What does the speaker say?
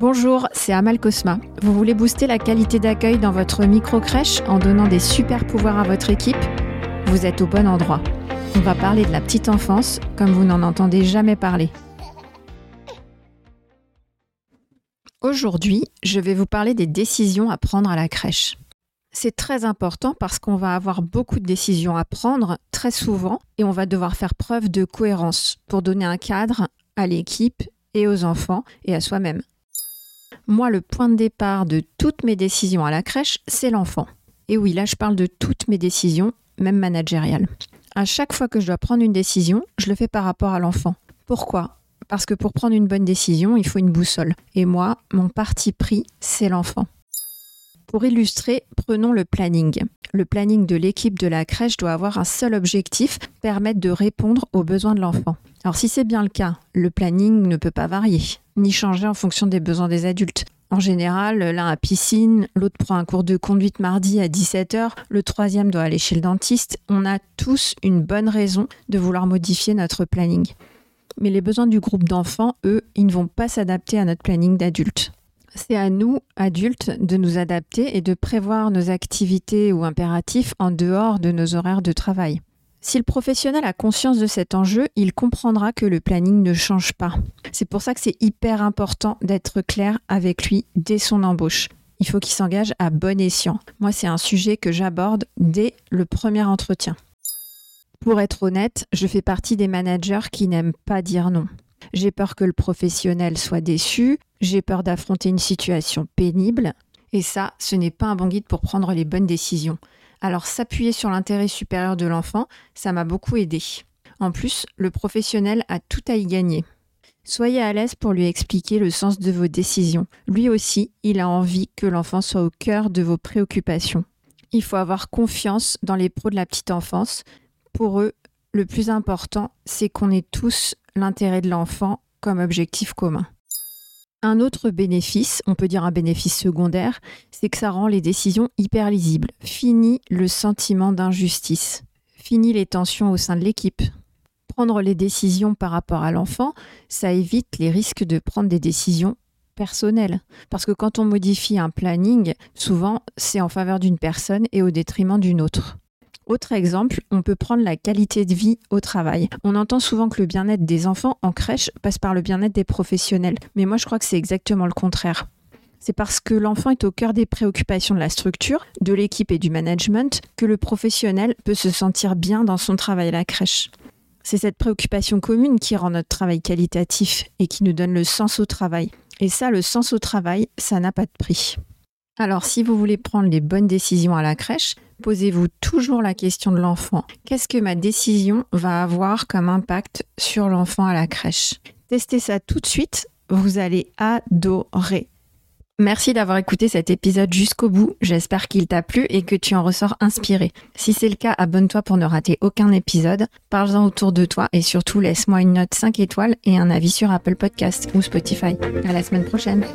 Bonjour, c'est Amal Cosma. Vous voulez booster la qualité d'accueil dans votre micro-crèche en donnant des super pouvoirs à votre équipe? Vous êtes au bon endroit. On va parler de la petite enfance comme vous n'en entendez jamais parler. Aujourd'hui, je vais vous parler des décisions à prendre à la crèche. C'est très important parce qu'on va avoir beaucoup de décisions à prendre très souvent et on va devoir faire preuve de cohérence pour donner un cadre à l'équipe et aux enfants et à soi-même. Moi, le point de départ de toutes mes décisions à la crèche, c'est l'enfant. Et oui, là, je parle de toutes mes décisions, même managériales. À chaque fois que je dois prendre une décision, je le fais par rapport à l'enfant. Pourquoi? Parce que pour prendre une bonne décision, il faut une boussole. Et moi, mon parti pris, c'est l'enfant. Pour illustrer, prenons le planning. Le planning de l'équipe de la crèche doit avoir un seul objectif, permettre de répondre aux besoins de l'enfant. Alors si c'est bien le cas, le planning ne peut pas varier, ni changer en fonction des besoins des adultes. En général, l'un a piscine, l'autre prend un cours de conduite mardi à 17h, le troisième doit aller chez le dentiste. On a tous une bonne raison de vouloir modifier notre planning. Mais les besoins du groupe d'enfants, eux, ils ne vont pas s'adapter à notre planning d'adultes. C'est à nous, adultes, de nous adapter et de prévoir nos activités ou impératifs en dehors de nos horaires de travail. Si le professionnel a conscience de cet enjeu, il comprendra que le planning ne change pas. C'est pour ça que c'est hyper important d'être clair avec lui dès son embauche. Il faut qu'il s'engage à bon escient. Moi, c'est un sujet que j'aborde dès le premier entretien. Pour être honnête, je fais partie des managers qui n'aiment pas dire non. J'ai peur que le professionnel soit déçu, j'ai peur d'affronter une situation pénible, et ça, ce n'est pas un bon guide pour prendre les bonnes décisions. Alors s'appuyer sur l'intérêt supérieur de l'enfant, ça m'a beaucoup aidé. En plus, le professionnel a tout à y gagner. Soyez à l'aise pour lui expliquer le sens de vos décisions. Lui aussi, il a envie que l'enfant soit au cœur de vos préoccupations. Il faut avoir confiance dans les pros de la petite enfance. Pour eux, le plus important, c'est qu'on ait tous l'intérêt de l'enfant comme objectif commun. Un autre bénéfice, on peut dire un bénéfice secondaire, c'est que ça rend les décisions hyper lisibles. Fini le sentiment d'injustice. Fini les tensions au sein de l'équipe. Prendre les décisions par rapport à l'enfant, ça évite les risques de prendre des décisions personnelles. Parce que quand on modifie un planning, souvent c'est en faveur d'une personne et au détriment d'une autre. Autre exemple, on peut prendre la qualité de vie au travail. On entend souvent que le bien-être des enfants en crèche passe par le bien-être des professionnels, mais moi je crois que c'est exactement le contraire. C'est parce que l'enfant est au cœur des préoccupations de la structure, de l'équipe et du management que le professionnel peut se sentir bien dans son travail à la crèche. C'est cette préoccupation commune qui rend notre travail qualitatif et qui nous donne le sens au travail. Et ça, le sens au travail, ça n'a pas de prix. Alors, si vous voulez prendre les bonnes décisions à la crèche, posez-vous toujours la question de l'enfant. Qu'est-ce que ma décision va avoir comme impact sur l'enfant à la crèche? Testez ça tout de suite, vous allez adorer. Merci d'avoir écouté cet épisode jusqu'au bout. J'espère qu'il t'a plu et que tu en ressors inspiré. Si c'est le cas, abonne-toi pour ne rater aucun épisode. Parle-en autour de toi et surtout laisse-moi une note 5 étoiles et un avis sur Apple Podcast ou Spotify. À la semaine prochaine.